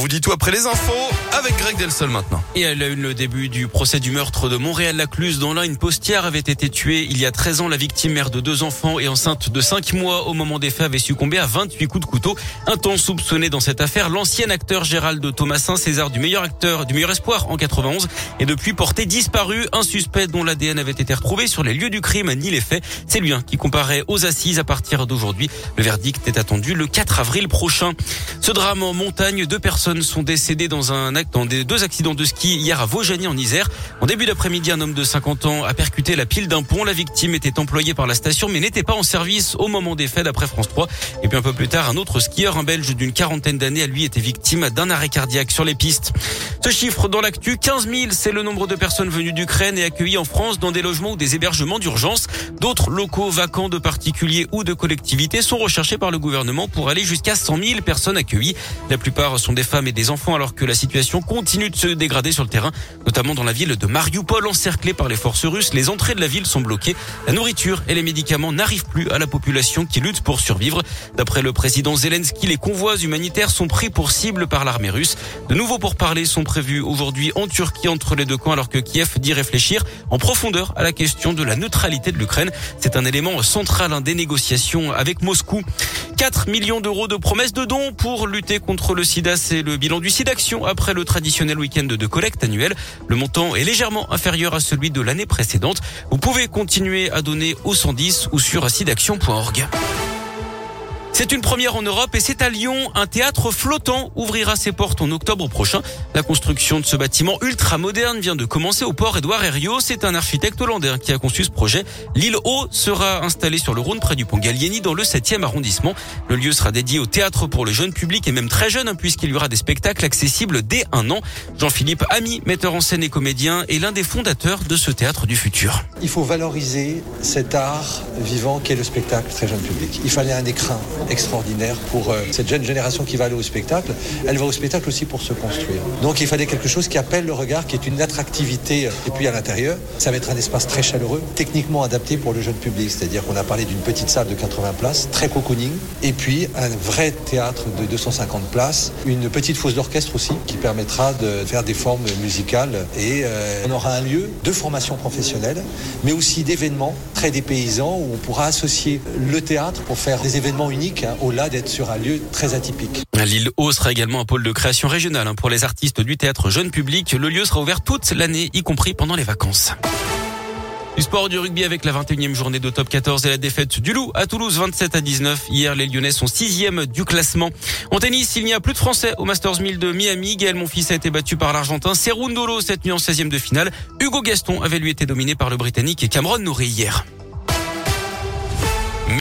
vous dit tout après les infos avec Greg Delsol maintenant. Et elle a eu le début du procès du meurtre de Montréal-Lacluse dont là une postière avait été tuée il y a 13 ans. La victime, mère de deux enfants et enceinte de 5 mois au moment des faits, avait succombé à 28 coups de couteau. Un temps soupçonné dans cette affaire, l'ancien acteur Gérald Thomasin, César du meilleur acteur, du meilleur espoir en 91, est depuis porté disparu. Un suspect dont l'ADN avait été retrouvé sur les lieux du crime ni les faits. C'est lui hein, qui comparait aux assises à partir d'aujourd'hui. Le verdict est attendu le 4 avril prochain. Ce drame en montagne, deux personnes personnes sont décédées dans un acte, dans des deux accidents de ski hier à Vaujany en Isère. En début d'après-midi, un homme de 50 ans a percuté la pile d'un pont. La victime était employée par la station mais n'était pas en service au moment des faits d'après France 3. Et puis un peu plus tard, un autre skieur, un belge d'une quarantaine d'années, a lui été victime d'un arrêt cardiaque sur les pistes. Ce chiffre dans l'actu, 15 000, c'est le nombre de personnes venues d'Ukraine et accueillies en France dans des logements ou des hébergements d'urgence. D'autres locaux vacants de particuliers ou de collectivités sont recherchés par le gouvernement pour aller jusqu'à 100 000 personnes accueillies. La plupart sont des femmes et des enfants alors que la situation continue de se dégrader sur le terrain, notamment dans la ville de Mariupol encerclée par les forces russes. Les entrées de la ville sont bloquées. La nourriture et les médicaments n'arrivent plus à la population qui lutte pour survivre. D'après le président Zelensky, les convois humanitaires sont pris pour cible par l'armée russe. De nouveaux pourparlers sont prévus aujourd'hui en Turquie entre les deux camps alors que Kiev dit réfléchir en profondeur à la question de la neutralité de l'Ukraine. C'est un élément central des négociations avec Moscou. 4 millions d'euros de promesses de dons pour lutter contre le sida. C'est le bilan du SIDAction après le traditionnel week-end de collecte annuel. Le montant est légèrement inférieur à celui de l'année précédente. Vous pouvez continuer à donner au 110 ou sur sidaction.org. C'est une première en Europe et c'est à Lyon. Un théâtre flottant ouvrira ses portes en octobre prochain. La construction de ce bâtiment ultra moderne vient de commencer au port Édouard Herriot. C'est un architecte hollandais qui a conçu ce projet. L'île Haut sera installée sur le Rhône près du pont Gallieni dans le 7e arrondissement. Le lieu sera dédié au théâtre pour le jeune public et même très jeune hein, puisqu'il y aura des spectacles accessibles dès un an. Jean-Philippe Ami, metteur en scène et comédien, est l'un des fondateurs de ce théâtre du futur. Il faut valoriser cet art vivant qu'est le spectacle très jeune public. Il fallait un écrin extraordinaire pour euh, cette jeune génération qui va aller au spectacle. Elle va au spectacle aussi pour se construire. Donc il fallait quelque chose qui appelle le regard, qui est une attractivité. Et puis à l'intérieur, ça va être un espace très chaleureux, techniquement adapté pour le jeune public. C'est-à-dire qu'on a parlé d'une petite salle de 80 places, très cocooning, et puis un vrai théâtre de 250 places, une petite fosse d'orchestre aussi, qui permettra de faire des formes musicales. Et euh, on aura un lieu de formation professionnelle, mais aussi d'événements très dépaysants où on pourra associer le théâtre pour faire des événements uniques Hein, au-delà d'être sur un lieu très atypique. L'île Haut sera également un pôle de création régionale hein, pour les artistes du théâtre jeune public. Le lieu sera ouvert toute l'année, y compris pendant les vacances. Du sport du rugby avec la 21e journée de top 14 et la défaite du Loup à Toulouse 27 à 19. Hier, les Lyonnais sont sixième du classement. En tennis, il n'y a plus de Français au Masters 1000 de Miami. Gaël Monfils a été battu par l'Argentin Serundolo cette nuit en 16e de finale. Hugo Gaston avait lui été dominé par le Britannique et Cameron Nourri hier.